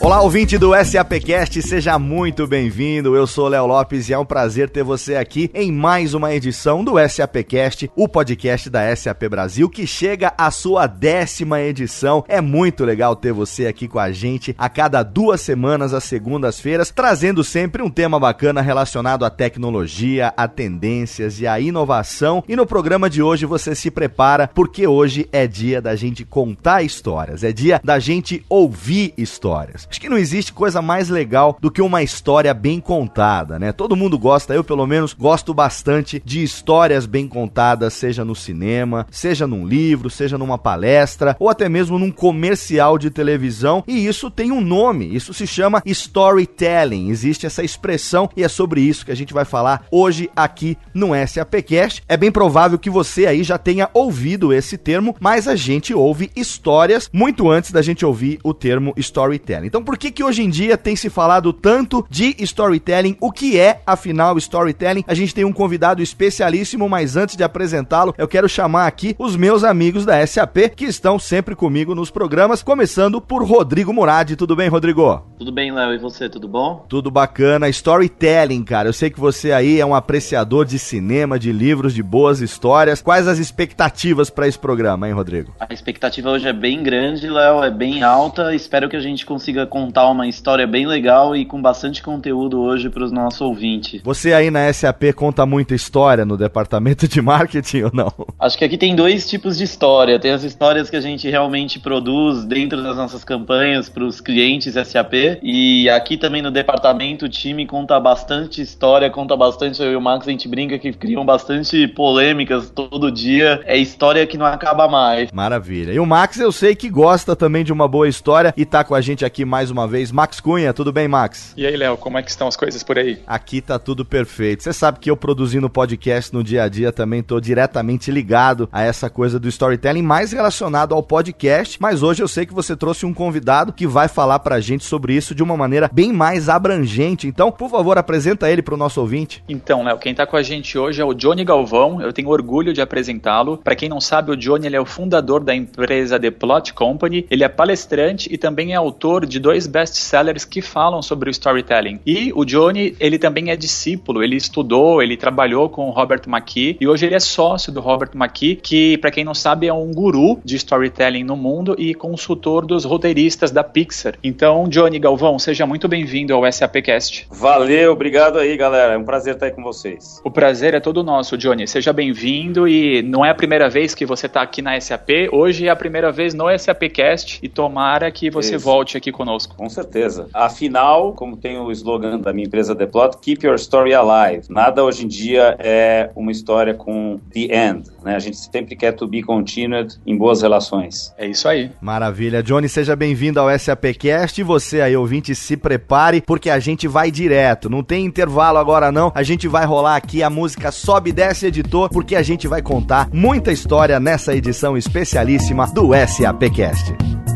Olá, ouvinte do SAPcast, seja muito bem-vindo. Eu sou Léo Lopes e é um prazer ter você aqui em mais uma edição do SAPcast, o podcast da SAP Brasil, que chega à sua décima edição. É muito legal ter você aqui com a gente a cada duas semanas, às segundas-feiras, trazendo sempre um tema bacana relacionado à tecnologia, a tendências e à inovação. E no programa de hoje você se prepara, porque hoje é dia da gente contar histórias, é dia da gente ouvir histórias. Acho que não existe coisa mais legal do que uma história bem contada, né? Todo mundo gosta, eu pelo menos gosto bastante de histórias bem contadas, seja no cinema, seja num livro, seja numa palestra ou até mesmo num comercial de televisão. E isso tem um nome, isso se chama storytelling. Existe essa expressão e é sobre isso que a gente vai falar hoje aqui no SAPcast. É bem provável que você aí já tenha ouvido esse termo, mas a gente ouve histórias muito antes da gente ouvir o termo storytelling. Então, por que que hoje em dia tem se falado tanto de storytelling? O que é, afinal, storytelling? A gente tem um convidado especialíssimo, mas antes de apresentá-lo, eu quero chamar aqui os meus amigos da SAP que estão sempre comigo nos programas, começando por Rodrigo Murad. Tudo bem, Rodrigo? Tudo bem, Léo. E você, tudo bom? Tudo bacana. Storytelling, cara. Eu sei que você aí é um apreciador de cinema, de livros, de boas histórias. Quais as expectativas para esse programa, hein, Rodrigo? A expectativa hoje é bem grande, Léo, é bem alta. Espero que a gente consiga contar uma história bem legal e com bastante conteúdo hoje para os nossos ouvintes. Você aí na SAP conta muita história no departamento de marketing ou não? Acho que aqui tem dois tipos de história. Tem as histórias que a gente realmente produz dentro das nossas campanhas para os clientes SAP e aqui também no departamento o time conta bastante história, conta bastante. Eu e o Max a gente brinca que criam bastante polêmicas todo dia. É história que não acaba mais. Maravilha. E o Max eu sei que gosta também de uma boa história e tá com a gente aqui mais uma vez. Max Cunha, tudo bem, Max? E aí, Léo, como é que estão as coisas por aí? Aqui tá tudo perfeito. Você sabe que eu produzindo podcast no dia a dia também tô diretamente ligado a essa coisa do storytelling mais relacionado ao podcast, mas hoje eu sei que você trouxe um convidado que vai falar pra gente sobre isso de uma maneira bem mais abrangente. Então, por favor, apresenta ele pro nosso ouvinte. Então, Léo, quem tá com a gente hoje é o Johnny Galvão. Eu tenho orgulho de apresentá-lo. Para quem não sabe, o Johnny ele é o fundador da empresa The Plot Company. Ele é palestrante e também é autor de dois best-sellers que falam sobre o storytelling. E o Johnny, ele também é discípulo, ele estudou, ele trabalhou com o Robert McKee e hoje ele é sócio do Robert McKee, que para quem não sabe é um guru de storytelling no mundo e consultor dos roteiristas da Pixar. Então, Johnny Galvão, seja muito bem-vindo ao SAPcast. Valeu, obrigado aí, galera. É um prazer estar aí com vocês. O prazer é todo nosso, Johnny. Seja bem-vindo e não é a primeira vez que você está aqui na SAP, hoje é a primeira vez no SAPcast e tomara que você Isso. volte aqui conosco. Com certeza. Afinal, como tem o slogan da minha empresa The Plot, keep your story alive. Nada hoje em dia é uma história com the end. Né? A gente sempre quer to be continued em boas relações. É isso aí. Maravilha. Johnny, seja bem-vindo ao SAPcast e você aí, ouvinte, se prepare porque a gente vai direto. Não tem intervalo agora não. A gente vai rolar aqui a música Sobe e Desce Editor porque a gente vai contar muita história nessa edição especialíssima do SAPcast.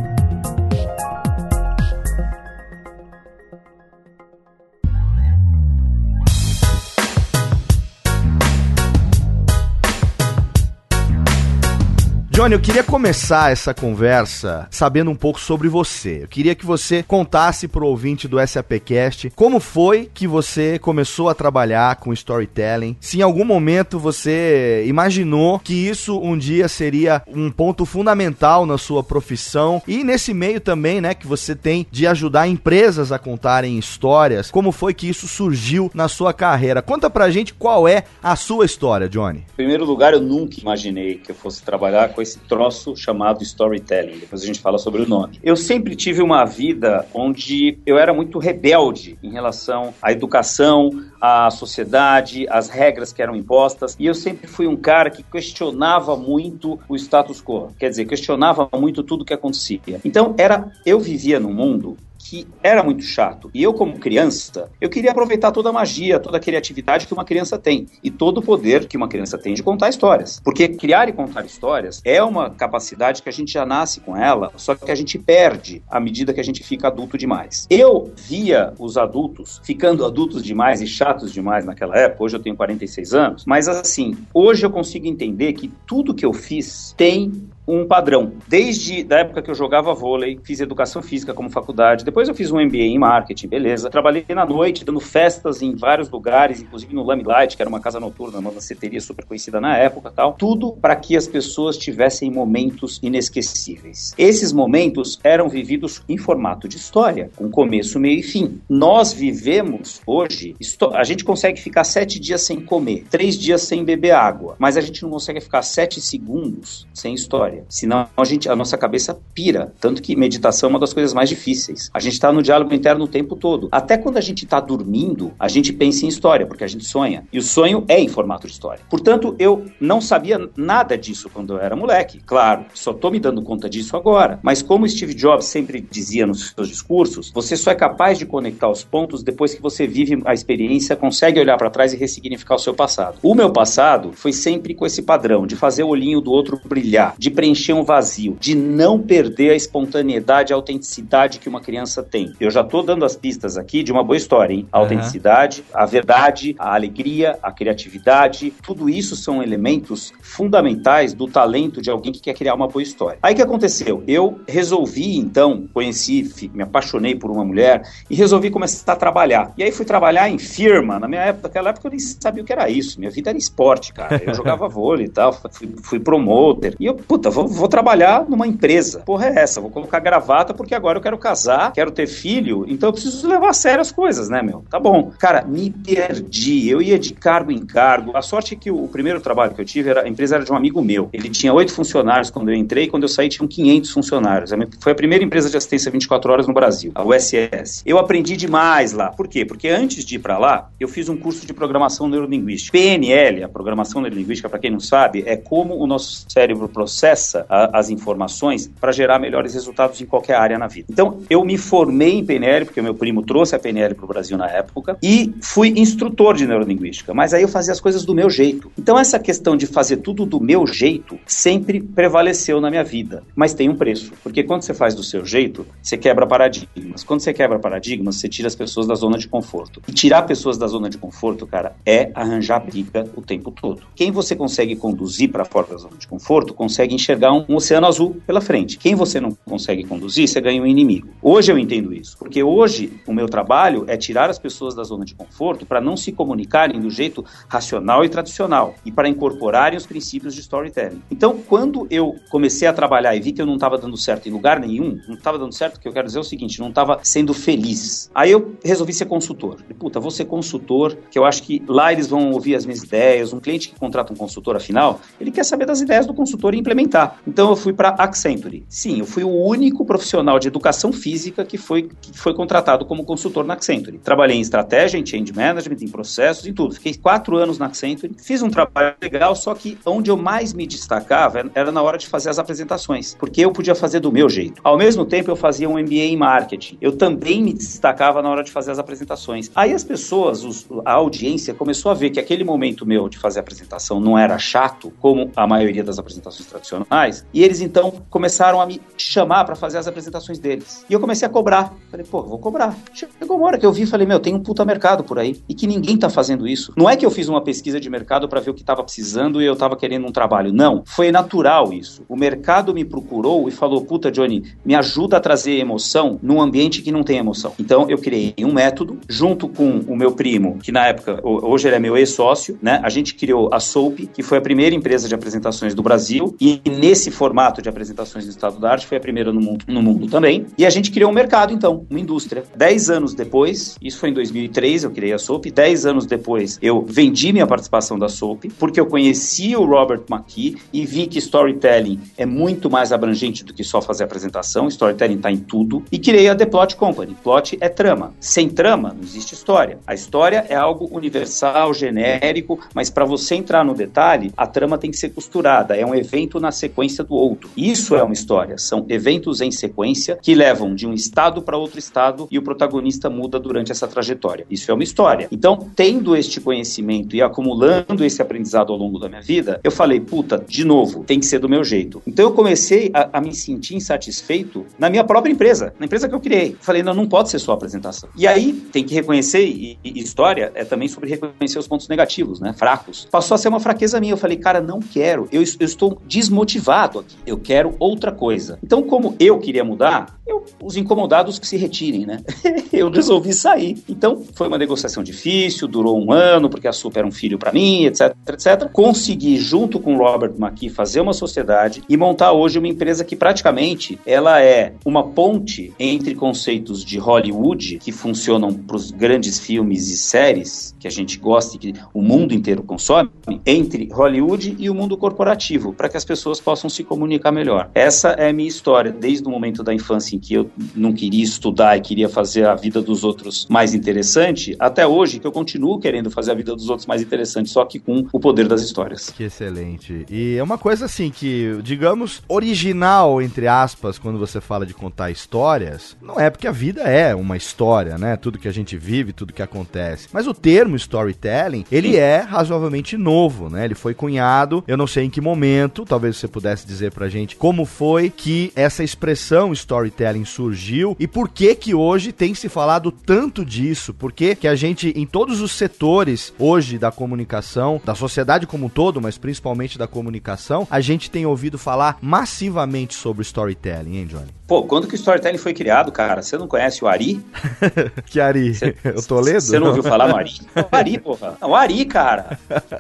Johnny, eu queria começar essa conversa sabendo um pouco sobre você. Eu queria que você contasse pro ouvinte do SAPcast como foi que você começou a trabalhar com storytelling. Se em algum momento você imaginou que isso um dia seria um ponto fundamental na sua profissão e nesse meio também, né, que você tem de ajudar empresas a contarem histórias. Como foi que isso surgiu na sua carreira? Conta pra gente qual é a sua história, Johnny. Em primeiro lugar, eu nunca imaginei que eu fosse trabalhar com esse troço chamado storytelling. Depois a gente fala sobre o nome. Eu sempre tive uma vida onde eu era muito rebelde em relação à educação, à sociedade, às regras que eram impostas. E eu sempre fui um cara que questionava muito o status quo. Quer dizer, questionava muito tudo que acontecia. Então, era eu vivia num mundo que era muito chato. E eu, como criança, eu queria aproveitar toda a magia, toda a criatividade que uma criança tem e todo o poder que uma criança tem de contar histórias. Porque criar e contar histórias é uma capacidade que a gente já nasce com ela, só que a gente perde à medida que a gente fica adulto demais. Eu via os adultos ficando adultos demais e chatos demais naquela época. Hoje eu tenho 46 anos, mas assim, hoje eu consigo entender que tudo que eu fiz tem um padrão. Desde a época que eu jogava vôlei, fiz educação física como faculdade, depois eu fiz um MBA em marketing, beleza. Trabalhei na noite, dando festas em vários lugares, inclusive no Lamelight, que era uma casa noturna, uma danceteria super conhecida na época tal. Tudo para que as pessoas tivessem momentos inesquecíveis. Esses momentos eram vividos em formato de história, com começo, meio e fim. Nós vivemos hoje, a gente consegue ficar sete dias sem comer, três dias sem beber água, mas a gente não consegue ficar sete segundos sem história história. Senão a, gente, a nossa cabeça pira. Tanto que meditação é uma das coisas mais difíceis. A gente está no diálogo interno o tempo todo. Até quando a gente está dormindo, a gente pensa em história, porque a gente sonha. E o sonho é em formato de história. Portanto, eu não sabia nada disso quando eu era moleque. Claro, só estou me dando conta disso agora. Mas como Steve Jobs sempre dizia nos seus discursos, você só é capaz de conectar os pontos depois que você vive a experiência, consegue olhar para trás e ressignificar o seu passado. O meu passado foi sempre com esse padrão de fazer o olhinho do outro brilhar, de preencher um vazio, de não perder a espontaneidade, a autenticidade que uma criança tem. Eu já estou dando as pistas aqui de uma boa história, hein? A uhum. autenticidade, a verdade, a alegria, a criatividade, tudo isso são elementos fundamentais do talento de alguém que quer criar uma boa história. Aí o que aconteceu? Eu resolvi, então, conheci, me apaixonei por uma mulher e resolvi começar a trabalhar. E aí fui trabalhar em firma. Na minha época, naquela época eu nem sabia o que era isso. Minha vida era esporte, cara. Eu jogava vôlei e tal, fui, fui promoter. E eu, puta, vou, vou trabalhar numa empresa. Porra é essa? Vou colocar gravata porque agora eu quero casar, quero ter filho, então eu preciso levar a sério as coisas, né, meu? Tá bom. Cara, me perdi. Eu ia de cargo em cargo. A sorte é que o, primeiro trabalho que eu tive, era, a empresa era de um amigo meu. Ele tinha oito funcionários quando eu entrei, quando eu saí tinham 500 funcionários. Foi a primeira empresa de assistência 24 horas no Brasil, a USS. Eu aprendi demais lá. Por quê? Porque antes de ir para lá, eu fiz um curso de programação neurolinguística. PNL, a programação neurolinguística, para quem não sabe, é como o nosso cérebro processa processa a, as informações para gerar melhores resultados em qualquer área na vida. Então, eu me formei em PNL, porque meu primo trouxe a PNL para o Brasil na época, e fui instrutor de neurolinguística, mas aí eu fazia as coisas do meu jeito. Então, essa questão de fazer tudo do meu jeito sempre prevaleceu na minha vida, mas tem um preço, porque quando você faz do seu jeito, você quebra paradigmas. Quando você quebra paradigmas, você tira as pessoas da zona de conforto. E tirar pessoas da zona de conforto, cara, é arranjar briga o tempo todo. Quem você consegue conduzir para fora da zona de conforto, consegue enxergar enxergar um, oceano azul pela frente. Quem você não consegue conduzir, você ganha um inimigo. Hoje eu entendo isso, porque hoje o meu trabalho é tirar as pessoas da zona de conforto para não se comunicarem do jeito racional e tradicional e para incorporarem os princípios de storytelling. Então, quando eu comecei a trabalhar e vi que eu não estava dando certo em lugar nenhum, não estava dando certo, que eu quero dizer é o seguinte, não estava sendo feliz. Aí eu resolvi ser consultor. E, puta, vou ser consultor, que eu acho que lá eles vão ouvir as minhas ideias. Um cliente que contrata um consultor, afinal, ele quer saber das ideias do consultor e implementar. Então eu fui para Accenture. Sim, eu fui o único profissional de educação física que foi, que foi contratado como consultor na Accenture. Trabalhei em estratégia, em change management, em processos, em tudo. Fiquei quatro anos na Accenture, fiz um trabalho legal, só que onde eu mais me destacava era na hora de fazer as apresentações, porque eu podia fazer do meu jeito. Ao mesmo tempo, eu fazia um MBA em marketing. Eu também me destacava na hora de fazer as apresentações. Aí as pessoas, os, a audiência, começou a ver que aquele momento meu de fazer apresentação não era chato, como a maioria das apresentações tradicionais e eles então começaram a me chamar para fazer as apresentações deles. E eu comecei a cobrar. Falei, pô, vou cobrar. Chegou uma hora que eu vi e falei, meu, tem um puta mercado por aí e que ninguém tá fazendo isso. Não é que eu fiz uma pesquisa de mercado para ver o que tava precisando e eu tava querendo um trabalho. Não, foi natural isso. O mercado me procurou e falou, puta, Johnny, me ajuda a trazer emoção num ambiente que não tem emoção. Então eu criei um método junto com o meu primo, que na época, hoje ele é meu ex-sócio, né? A gente criou a Soap, que foi a primeira empresa de apresentações do Brasil e nesse formato de apresentações do estado da arte, foi a primeira no mundo, no mundo também. E a gente criou um mercado, então, uma indústria. Dez anos depois, isso foi em 2003, eu criei a Soap. Dez anos depois, eu vendi minha participação da Soap, porque eu conheci o Robert McKee e vi que storytelling é muito mais abrangente do que só fazer apresentação. Storytelling está em tudo. E criei a The Plot Company. Plot é trama. Sem trama, não existe história. A história é algo universal, genérico, mas para você entrar no detalhe, a trama tem que ser costurada. É um evento na sequência do outro. Isso é uma história. São eventos em sequência que levam de um estado para outro estado e o protagonista muda durante essa trajetória. Isso é uma história. Então, tendo este conhecimento e acumulando esse aprendizado ao longo da minha vida, eu falei, puta, de novo, tem que ser do meu jeito. Então eu comecei a, a me sentir insatisfeito na minha própria empresa, na empresa que eu criei. Falei, não, não pode ser só apresentação. E aí tem que reconhecer, e, e história é também sobre reconhecer os pontos negativos, né? Fracos. Passou a ser uma fraqueza minha. Eu falei, cara, não quero. Eu, eu estou desmotivado aqui. Eu quero outra coisa. Então, como eu queria mudar, eu, os incomodados que se retirem, né? eu resolvi sair. Então, foi uma negociação difícil, durou um ano, porque a Super era um filho para mim, etc, etc. Consegui, junto com o Robert McKee, fazer uma sociedade e montar hoje uma empresa que praticamente ela é uma ponte entre conceitos de Hollywood que funcionam para os grandes filmes e séries que a gente gosta e que o mundo inteiro consome, entre Hollywood e o mundo corporativo, para que as pessoas possam se comunicar melhor. Essa é a minha história, desde o momento da infância em que eu não queria estudar e queria fazer a vida dos outros mais interessante, até hoje que eu continuo querendo fazer a vida dos outros mais interessante, só que com o poder das histórias. Que excelente. E é uma coisa assim que, digamos, original, entre aspas, quando você fala de contar histórias, não é porque a vida é uma história, né? Tudo que a gente vive, tudo que acontece. Mas o termo storytelling, ele é razoavelmente novo, né? Ele foi cunhado, eu não sei em que momento, talvez você pudesse dizer pra gente como foi que essa expressão storytelling surgiu e por que que hoje tem se falado tanto disso? Por que que a gente, em todos os setores hoje da comunicação, da sociedade como um todo, mas principalmente da comunicação, a gente tem ouvido falar massivamente sobre storytelling, hein, Johnny? Pô, quando que o storytelling foi criado, cara? Você não conhece o Ari? que Ari? Cê, o Toledo? Você não ouviu falar no Ari? O Ari, porra. Não, o Ari, cara.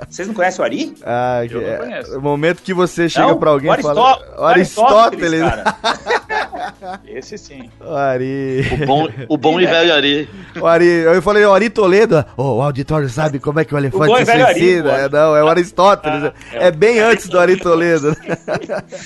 Vocês não conhecem o Ari? Ah, eu não é, conheço. O momento que você chega não, pra alguém e fala... Aristóteles, cara. Esse sim. O Ari. O bom, o bom e velho Ari. O Ari. Eu falei, o Ari Toledo. Oh, o auditório sabe como é que o elefante o se suicida. É, não, é o Aristóteles. Ah, é, é, bem é antes do Ari Toledo.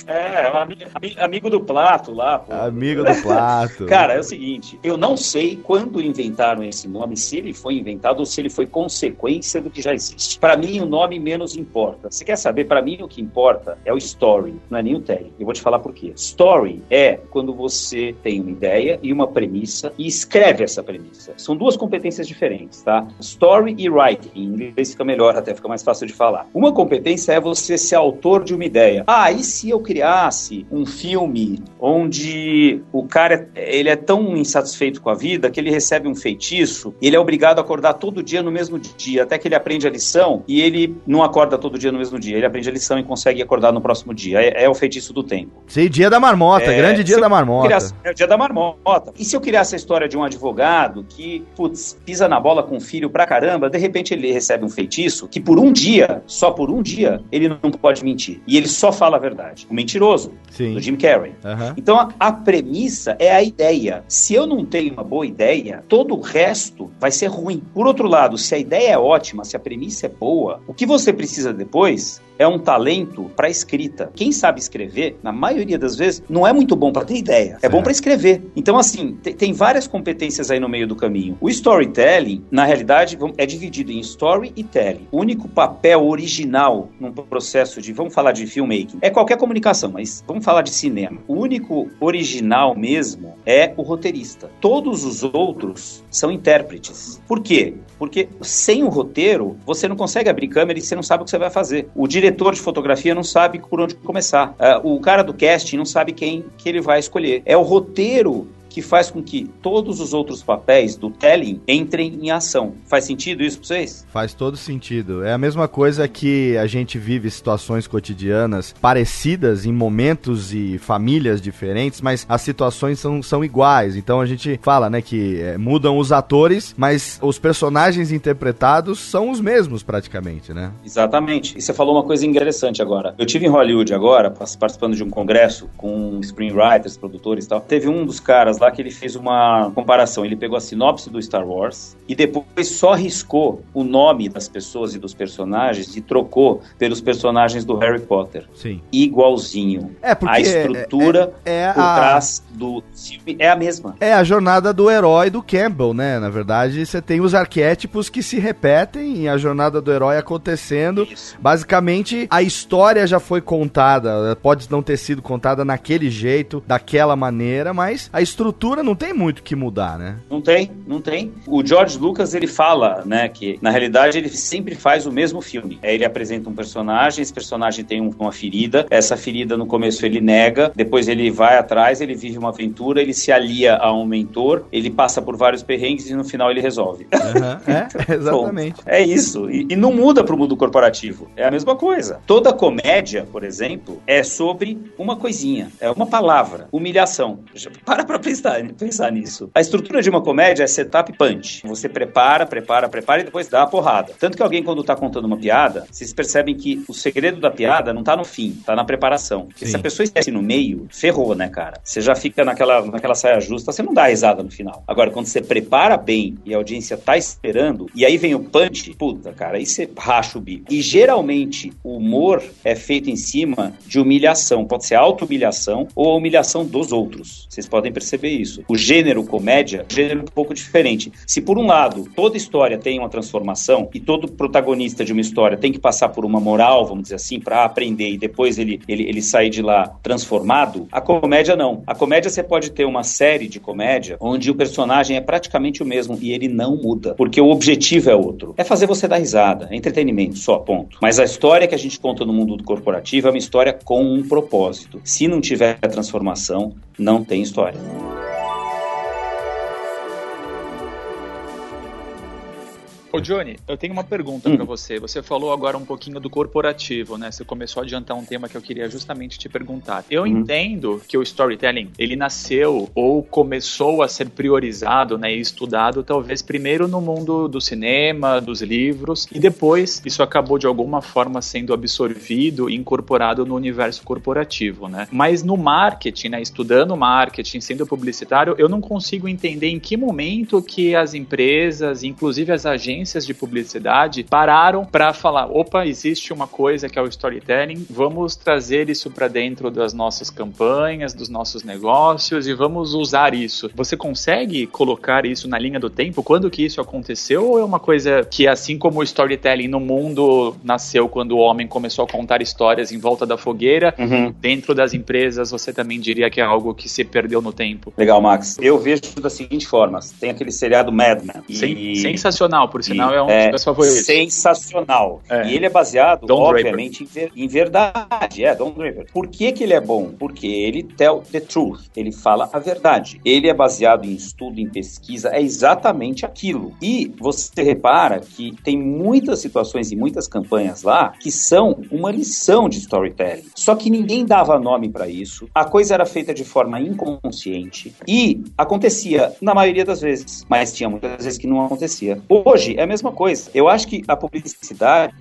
É, é amigo, amigo do Plato lá. Pô. Amigo do Plato. Cara, é o seguinte. Eu não sei quando inventaram esse nome, se ele foi inventado ou se ele foi consequência do que já existe. Para mim, o nome menos importa. Você quer saber? Para mim, o que importa é o story, não é nem o telling. Eu vou te falar por quê. Story é quando você tem uma ideia e uma premissa e escreve essa premissa. São duas competências diferentes, tá? Story e writing. Em inglês fica melhor, até fica mais fácil de falar. Uma competência é você ser autor de uma ideia. Ah, e se eu criasse um filme onde o cara ele é tão insatisfeito com a vida que ele recebe um feitiço e ele é obrigado a acordar todo dia no mesmo dia, até que ele aprende a lição e ele não acorda todo dia no mesmo dia. Ele aprende a lição e consegue acordar no próximo dia. É, é o feitiço do tempo. Sim, dia da marmota, é, grande dia da marmota. Criasse, é o dia da marmota. E se eu criasse a história de um advogado que, putz, pisa na bola com o filho pra caramba, de repente ele recebe um feitiço que por um dia, só por um dia, ele não pode mentir. E ele só fala a verdade. O mentiroso, Sim. do Jim Carrey. Uhum. Então a, a premissa é a ideia. Se eu não tenho uma boa ideia, todo o resto vai ser ruim. Por outro lado, se a ideia é ótima, se a premissa é boa, o que você precisa depois é um talento para escrita. Quem sabe escrever, na maioria das vezes, não é muito bom para ter ideia, é bom para escrever. Então, assim, tem várias competências aí no meio do caminho. O storytelling, na realidade, é dividido em story e telling. O único papel original num processo de, vamos falar de filmmaking, é qualquer comunicação, mas vamos falar de cinema. O único original mesmo é o roteirista. Todos os outros são intérpretes. Por quê? Porque sem o roteiro, você não consegue abrir câmera e você não sabe o que você vai fazer. O diretor de fotografia não sabe por onde começar. Uh, o cara do casting não sabe quem que ele vai escolher. É o roteiro que faz com que todos os outros papéis do telling entrem em ação. Faz sentido isso para vocês? Faz todo sentido. É a mesma coisa que a gente vive situações cotidianas parecidas em momentos e famílias diferentes, mas as situações são, são iguais. Então a gente fala, né, que é, mudam os atores, mas os personagens interpretados são os mesmos praticamente, né? Exatamente. E você falou uma coisa interessante agora. Eu tive em Hollywood agora, participando de um congresso com screenwriters, produtores e tal. Teve um dos caras lá lá que ele fez uma comparação. Ele pegou a sinopse do Star Wars e depois só riscou o nome das pessoas e dos personagens e trocou pelos personagens do Harry Potter. Sim. Igualzinho. É, porque a estrutura é, é, é por a... trás do filme é a mesma. É a jornada do herói do Campbell, né? Na verdade, você tem os arquétipos que se repetem e a jornada do herói acontecendo. Isso. Basicamente, a história já foi contada. Pode não ter sido contada naquele jeito, daquela maneira, mas a estrutura não tem muito que mudar, né? Não tem, não tem. O George Lucas, ele fala, né, que na realidade ele sempre faz o mesmo filme. É, ele apresenta um personagem, esse personagem tem um, uma ferida, essa ferida no começo ele nega, depois ele vai atrás, ele vive uma aventura, ele se alia a um mentor, ele passa por vários perrengues e no final ele resolve. Uhum, é, exatamente. Bom, é isso. E, e não muda pro mundo corporativo. É a mesma coisa. Toda comédia, por exemplo, é sobre uma coisinha, é uma palavra, humilhação. Para pra pensar, pensar nisso. A estrutura de uma comédia é setup punch. Você prepara, prepara, prepara e depois dá a porrada. Tanto que alguém, quando tá contando uma piada, vocês percebem que o segredo da piada não tá no fim, tá na preparação. Porque se a pessoa esquece no meio, ferrou, né, cara? Você já fica naquela, naquela saia justa, você não dá risada no final. Agora, quando você prepara bem e a audiência tá esperando, e aí vem o punch, puta, cara, aí você racha o bico. E geralmente o humor é feito em cima de humilhação. Pode ser auto-humilhação ou a humilhação dos outros. Vocês podem perceber isso. O gênero comédia é um gênero um pouco diferente. Se por um lado toda história tem uma transformação e todo protagonista de uma história tem que passar por uma moral, vamos dizer assim, para aprender e depois ele, ele, ele sair de lá transformado, a comédia não. A comédia você pode ter uma série de comédia onde o personagem é praticamente o mesmo e ele não muda, porque o objetivo é outro. É fazer você dar risada, é entretenimento só, ponto. Mas a história que a gente conta no mundo corporativo é uma história com um propósito. Se não tiver transformação, não tem história. Ô Johnny, eu tenho uma pergunta hum. para você. Você falou agora um pouquinho do corporativo, né? Você começou a adiantar um tema que eu queria justamente te perguntar. Eu uhum. entendo que o storytelling, ele nasceu ou começou a ser priorizado, né, e estudado talvez primeiro no mundo do cinema, dos livros, e depois isso acabou de alguma forma sendo absorvido e incorporado no universo corporativo, né? Mas no marketing, né, estudando marketing, sendo publicitário, eu não consigo entender em que momento que as empresas, inclusive as agências agências de publicidade pararam para falar: opa, existe uma coisa que é o storytelling, vamos trazer isso para dentro das nossas campanhas, dos nossos negócios e vamos usar isso. Você consegue colocar isso na linha do tempo? Quando que isso aconteceu? Ou é uma coisa que, assim como o storytelling no mundo nasceu quando o homem começou a contar histórias em volta da fogueira, uhum. dentro das empresas você também diria que é algo que se perdeu no tempo? Legal, Max. Eu vejo da seguinte forma: tem aquele seriado Mad Men. E... Sensacional, por sinal, é um é, dos meus favoritos. Sensacional. É. E ele é baseado, Don obviamente, em, ver, em, verdade. É, Don Draper. Por que, que ele é bom? Porque ele tell the truth. Ele fala a verdade. Ele é baseado em estudo, em pesquisa. É exatamente aquilo. E você repara que tem muitas situações e muitas campanhas lá que são uma lição de storytelling. Só que ninguém dava nome para isso. A coisa era feita de forma inconsciente. E acontecia na maioria das vezes. Mas tinha muitas vezes que não acontecia. Hoje é a mesma coisa. Eu acho que a publicidade,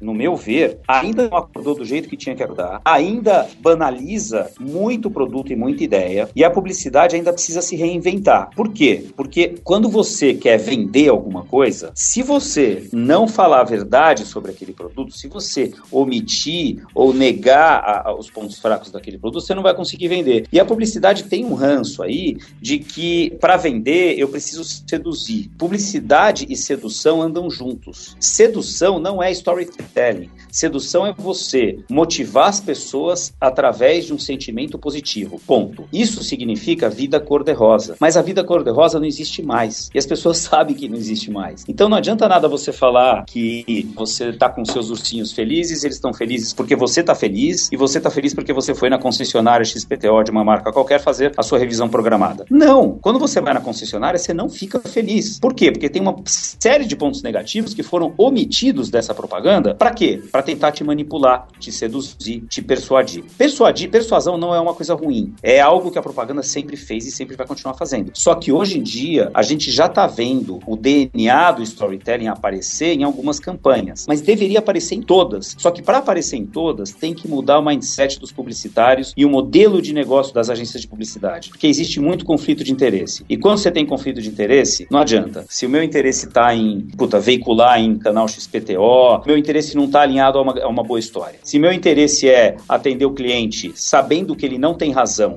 no meu ver, ainda não acordou do jeito que tinha que acordar, ainda banaliza muito produto e muita ideia, e a publicidade ainda precisa se reinventar. Por quê? Porque quando você quer vender alguma coisa, se você não falar a verdade sobre aquele produto, se você omitir ou negar a, a, os pontos fracos daquele produto, você não vai conseguir vender. E a publicidade tem um ranço aí de que para vender eu preciso seduzir. Publicidade e sedução andam juntos. Sedução não é storytelling. Sedução é você motivar as pessoas através de um sentimento positivo. Ponto. Isso significa vida cor-de-rosa. Mas a vida cor-de-rosa não existe mais. E as pessoas sabem que não existe mais. Então não adianta nada você falar que você está com seus ursinhos felizes, eles estão felizes porque você está feliz, e você está feliz porque você foi na concessionária XPTO de uma marca qualquer fazer a sua revisão programada. Não! Quando você vai na concessionária, você não fica feliz. Por quê? Porque tem uma série de de pontos negativos que foram omitidos dessa propaganda. Para quê? Para tentar te manipular, te seduzir, te persuadir. Persuadir, persuasão não é uma coisa ruim. É algo que a propaganda sempre fez e sempre vai continuar fazendo. Só que hoje em dia a gente já está vendo o DNA do storytelling aparecer em algumas campanhas, mas deveria aparecer em todas. Só que para aparecer em todas tem que mudar o mindset dos publicitários e o modelo de negócio das agências de publicidade, porque existe muito conflito de interesse. E quando você tem conflito de interesse, não adianta. Se o meu interesse está em puta, veicular em canal XPTO, meu interesse não está alinhado a uma, a uma boa história. Se meu interesse é atender o cliente sabendo que ele não tem razão,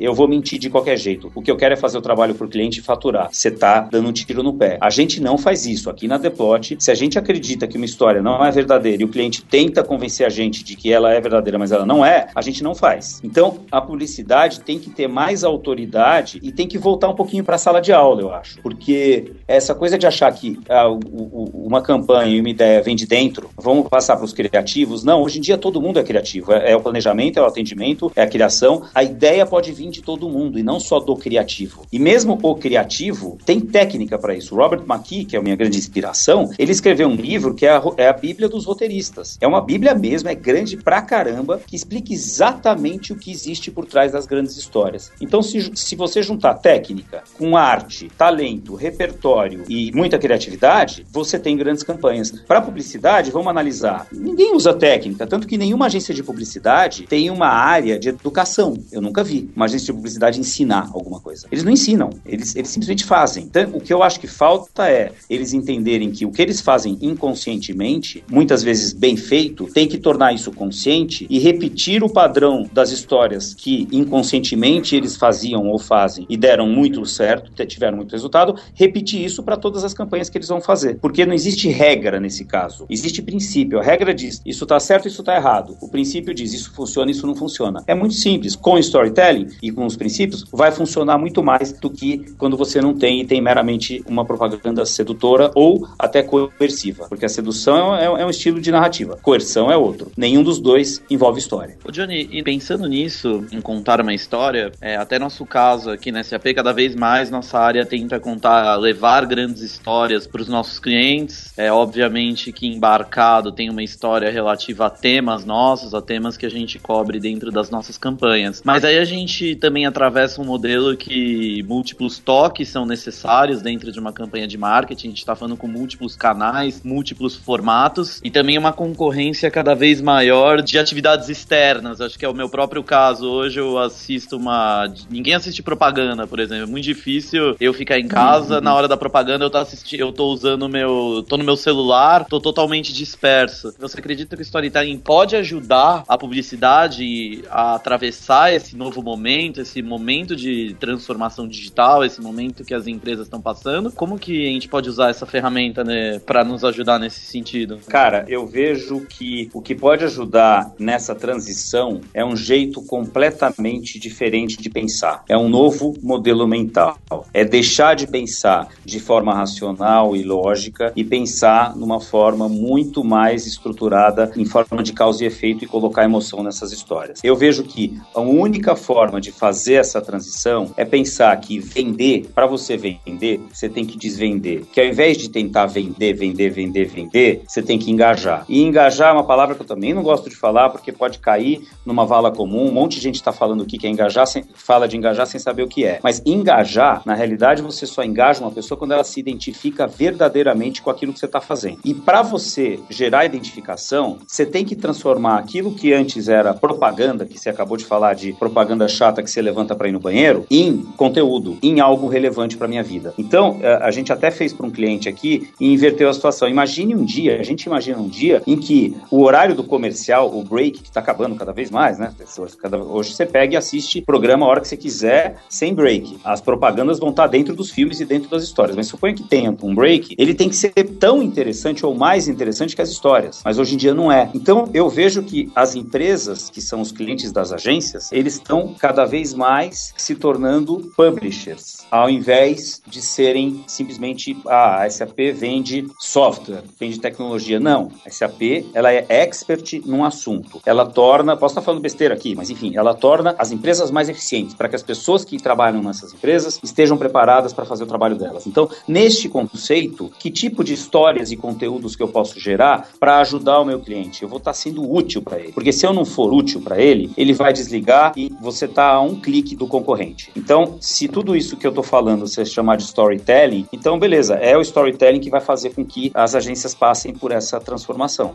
eu vou mentir de qualquer jeito. O que eu quero é fazer o trabalho pro cliente e faturar. Você tá dando um tiro no pé. A gente não faz isso. Aqui na Deplot, se a gente acredita que uma história não é verdadeira e o cliente tenta convencer a gente de que ela é verdadeira, mas ela não é, a gente não faz. Então, a publicidade tem que ter mais autoridade e tem que voltar um pouquinho para a sala de aula, eu acho. Porque essa coisa de achar que o, o, uma campanha e uma ideia vem de dentro, vamos passar para os criativos. Não, hoje em dia todo mundo é criativo. É, é, o planejamento, é o atendimento, é a criação. A ideia pode vir de todo mundo e não só do criativo. E mesmo o criativo tem técnica para isso. Robert McKee, que é a minha grande inspiração, ele escreveu um livro que é a, é a Bíblia dos roteiristas. É uma Bíblia mesmo, é grande pra caramba, que explica exatamente o que existe por trás das grandes histórias. Então, se, se você juntar técnica com arte, talento, repertório e muita criatividade, você tem grandes campanhas. Para publicidade, vamos analisar. Ninguém usa técnica, tanto que nenhuma agência de publicidade tem uma área de educação. Eu nunca vi uma agência de publicidade ensinar alguma coisa. Eles não ensinam, eles, eles simplesmente fazem. Então, o que eu acho que falta é eles entenderem que o que eles fazem inconscientemente, muitas vezes bem feito, tem que tornar isso consciente e repetir o padrão das histórias que inconscientemente eles faziam ou fazem e deram muito certo, tiveram muito resultado, repetir isso para todas as campanhas que eles vão fazer. Porque não existe regra nesse caso, existe princípio. A regra diz isso está certo, isso está errado. O princípio diz isso funciona, isso não funciona. É muito simples. Com storytelling e com os princípios, vai funcionar muito mais do que quando você não tem e tem meramente uma propaganda sedutora ou até coerciva. Porque a sedução é, é um estilo de narrativa, coerção é outro. Nenhum dos dois envolve história. Ô Johnny, e pensando nisso, em contar uma história, é, até nosso caso aqui na SAP, cada vez mais nossa área tenta contar, levar grandes histórias para os nossos clientes. É obviamente que embarcado tem uma história relativa a temas nossos, a temas que a gente cobre dentro das nossas campanhas. Mas aí a gente também atravessa um modelo que múltiplos toques são necessários dentro de uma campanha de marketing. A gente está falando com múltiplos canais, múltiplos formatos e também uma concorrência cada vez maior de atividades externas. Acho que é o meu próprio caso. Hoje eu assisto uma. Ninguém assiste propaganda, por exemplo. É muito difícil eu ficar em casa, uhum. na hora da propaganda eu tô assistindo, eu tô usando meu. tô no meu celular, tô totalmente disperso. Você acredita que o storytelling pode ajudar a publicidade a atravessar esse novo momento, esse momento de transformação digital, esse momento que as empresas estão passando? Como que a gente pode usar essa ferramenta né, para nos ajudar nesse sentido? Cara, eu vejo que o que pode ajudar nessa transição é um jeito completamente diferente de pensar. É um novo modelo mental. É deixar de pensar de forma racional e lógica e pensar numa forma muito mais estruturada em forma de causa e efeito e colocar emoção nessas histórias. Eu vejo que a única forma de fazer essa transição é pensar que vender, para você vender, você tem que desvender. Que ao invés de tentar vender, vender, vender, vender, você tem que engajar. E engajar é uma palavra que eu também não gosto de falar porque pode cair numa vala comum. Um monte de gente está falando o que é engajar, sem, fala de engajar sem saber o que é. Mas engajar, na realidade, você só engaja uma pessoa quando ela se identifica verdadeiramente com aquilo que você está fazendo. E para você gerar identificação, você tem que transformar aquilo que antes era propaganda, que você acabou de falar de propaganda chata que você levanta para ir no banheiro, em conteúdo, em algo relevante para minha vida. Então, eh, a gente até fez para um cliente aqui e inverteu a situação. Imagine um dia, a gente imagina um dia em que o horário do comercial, o break, que está acabando cada vez mais, né? Hoje você pega e assiste programa a hora que você quiser, sem break. As propagandas vão estar tá dentro dos filmes e dentro das histórias. Mas suponha que tenha um break, ele tem que ser tão interessante ou mais interessante que as histórias. Mas hoje em dia não é. Então, eu vejo que as empresas, que são os clientes das agências, eles estão cada vez mais se tornando publishers, ao invés de serem simplesmente ah, a SAP vende software, vende tecnologia. Não, a SAP ela é expert num assunto. Ela torna, posso estar falando besteira aqui, mas enfim, ela torna as empresas mais eficientes para que as pessoas que trabalham nessas empresas estejam preparadas para fazer o trabalho delas. Então, neste conceito perfeito que tipo de histórias e conteúdos que eu posso gerar para ajudar o meu cliente. Eu vou estar tá sendo útil para ele. Porque se eu não for útil para ele, ele vai desligar e você está a um clique do concorrente. Então, se tudo isso que eu estou falando você chamar de storytelling, então beleza, é o storytelling que vai fazer com que as agências passem por essa transformação.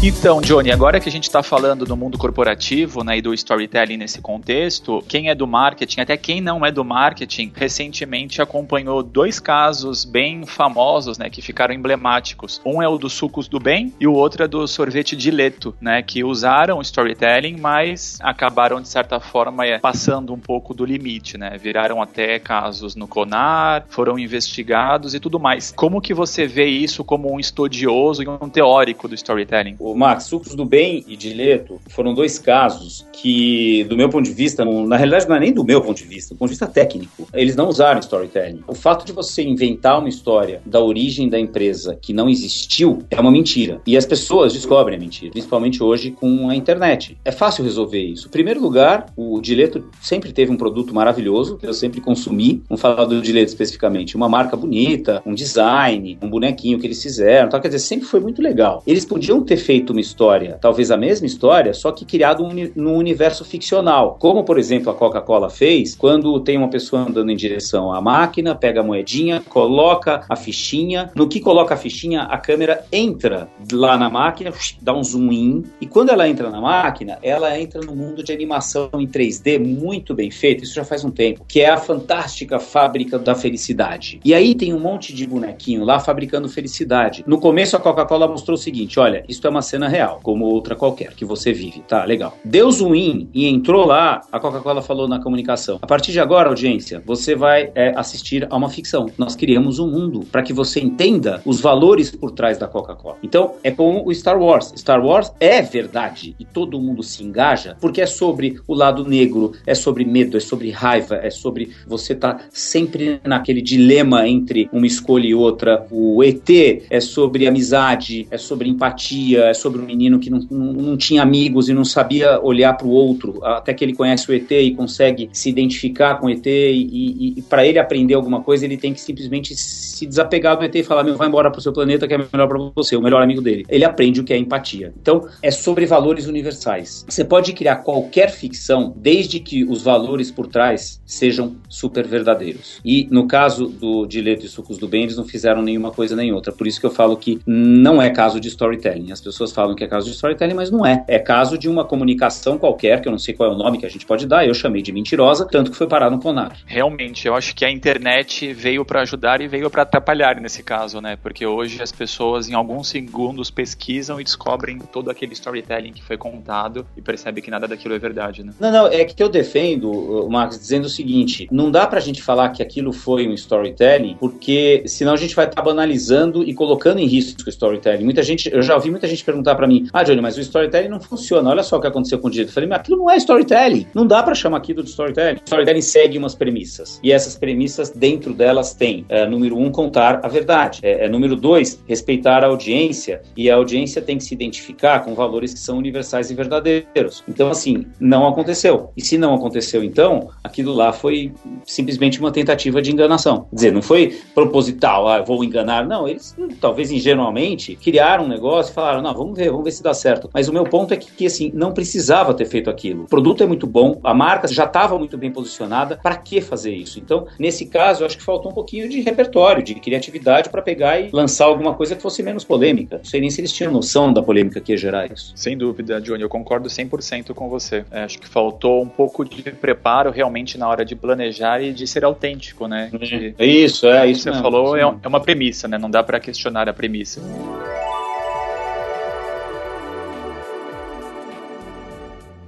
Então, Johnny, agora que a gente está falando do mundo corporativo né, e do storytelling nesse contexto, quem é do marketing, até quem não é do marketing, recentemente acompanhou dois casos bem famosos, né, que ficaram emblemáticos. Um é o dos sucos do bem e o outro é do sorvete de leto, né, que usaram storytelling, mas acabaram de certa forma é, passando um pouco do limite, né, viraram até casos no CONAR, foram investigados e tudo mais. Como que você vê isso como um estudioso e um teórico do storytelling? O Max, Sucos do Bem e Dileto foram dois casos que, do meu ponto de vista, na realidade não é nem do meu ponto de vista, do ponto de vista técnico, eles não usaram storytelling. O fato de você inventar uma história da origem da empresa que não existiu é uma mentira. E as pessoas descobrem a mentira, principalmente hoje com a internet. É fácil resolver isso. Em primeiro lugar, o Dileto sempre teve um produto maravilhoso, que eu sempre consumi. Vamos falar do Dileto especificamente. Uma marca bonita, um design, um bonequinho que eles fizeram. Então, quer dizer, sempre foi muito legal. Eles podiam ter feito feito uma história, talvez a mesma história, só que criado um, num universo ficcional. Como, por exemplo, a Coca-Cola fez, quando tem uma pessoa andando em direção à máquina, pega a moedinha, coloca a fichinha. No que coloca a fichinha, a câmera entra lá na máquina, dá um zoom in, e quando ela entra na máquina, ela entra no mundo de animação em 3D muito bem feito, isso já faz um tempo, que é a fantástica fábrica da felicidade. E aí tem um monte de bonequinho lá fabricando felicidade. No começo a Coca-Cola mostrou o seguinte: olha, isso é uma cena real, como outra qualquer que você vive. Tá, legal. Deu zoom e entrou lá, a Coca-Cola falou na comunicação. A partir de agora, audiência, você vai é, assistir a uma ficção. Nós criamos um mundo para que você entenda os valores por trás da Coca-Cola. Então, é como o Star Wars. Star Wars é verdade e todo mundo se engaja porque é sobre o lado negro, é sobre medo, é sobre raiva, é sobre você tá sempre naquele dilema entre uma escolha e outra. O ET é sobre amizade, é sobre empatia, é sobre um menino que não, não, não tinha amigos e não sabia olhar para o outro, até que ele conhece o ET e consegue se identificar com o ET e, e, e para ele aprender alguma coisa, ele tem que simplesmente se desapegar do ET e falar, meu, vai embora para o seu planeta que é melhor para você, o melhor amigo dele. Ele aprende o que é empatia. Então, é sobre valores universais. Você pode criar qualquer ficção desde que os valores por trás sejam super verdadeiros. E no caso do Dileto e Sucos do Bem, eles não fizeram nenhuma coisa nem outra. Por isso que eu falo que não é caso de storytelling. As pessoas falam que é caso de storytelling, mas não é. É caso de uma comunicação qualquer, que eu não sei qual é o nome que a gente pode dar, eu chamei de mentirosa, tanto que foi parar no CONAR. Realmente, eu acho que a internet veio para ajudar e veio para atrapalhar nesse caso, né? Porque hoje as pessoas em alguns segundos pesquisam e descobrem todo aquele storytelling que foi contado e percebem que nada daquilo é verdade, né? Não, não, é que eu defendo, Marcos, dizendo o seguinte: não dá pra gente falar que aquilo foi um storytelling, porque senão a gente vai estar tá banalizando e colocando em risco o storytelling. Muita gente, eu já ouvi muita gente perguntar para mim: "Ah, Johnny, mas o storytelling não funciona. Olha só o que aconteceu com o direito". Eu falei: "Mas aquilo não é storytelling. Não dá para chamar aquilo de storytelling. Storytelling segue umas premissas. E essas premissas dentro delas tem, é, número um, contar a verdade. É, é, número dois, respeitar a audiência. E a audiência tem que se identificar com valores que são universais e verdadeiros. Então, assim, não aconteceu. E se não aconteceu, então, aquilo lá foi simplesmente uma tentativa de enganação. Quer dizer, não foi proposital, ah, vou enganar. Não, eles, talvez ingenuamente, criaram um negócio e falaram: não, vamos ver, vamos ver se dá certo. Mas o meu ponto é que, que assim, não precisava ter feito aquilo. O produto é muito bom, a marca já estava muito bem posicionada, para que fazer isso? Então, nesse caso, eu acho que faltou um pouquinho de repertório, de criatividade para pegar e lançar alguma coisa que fosse menos polêmica. Não sei nem se eles tinham noção da polêmica que ia gerar isso. Sem dúvida, Johnny, eu concordo 100% com você. É, acho que faltou um pouco de preparo realmente na hora de planejar e de ser autêntico, né? De, é isso, é isso. Você mesmo, falou, é, é uma premissa, né? Não dá para questionar a premissa.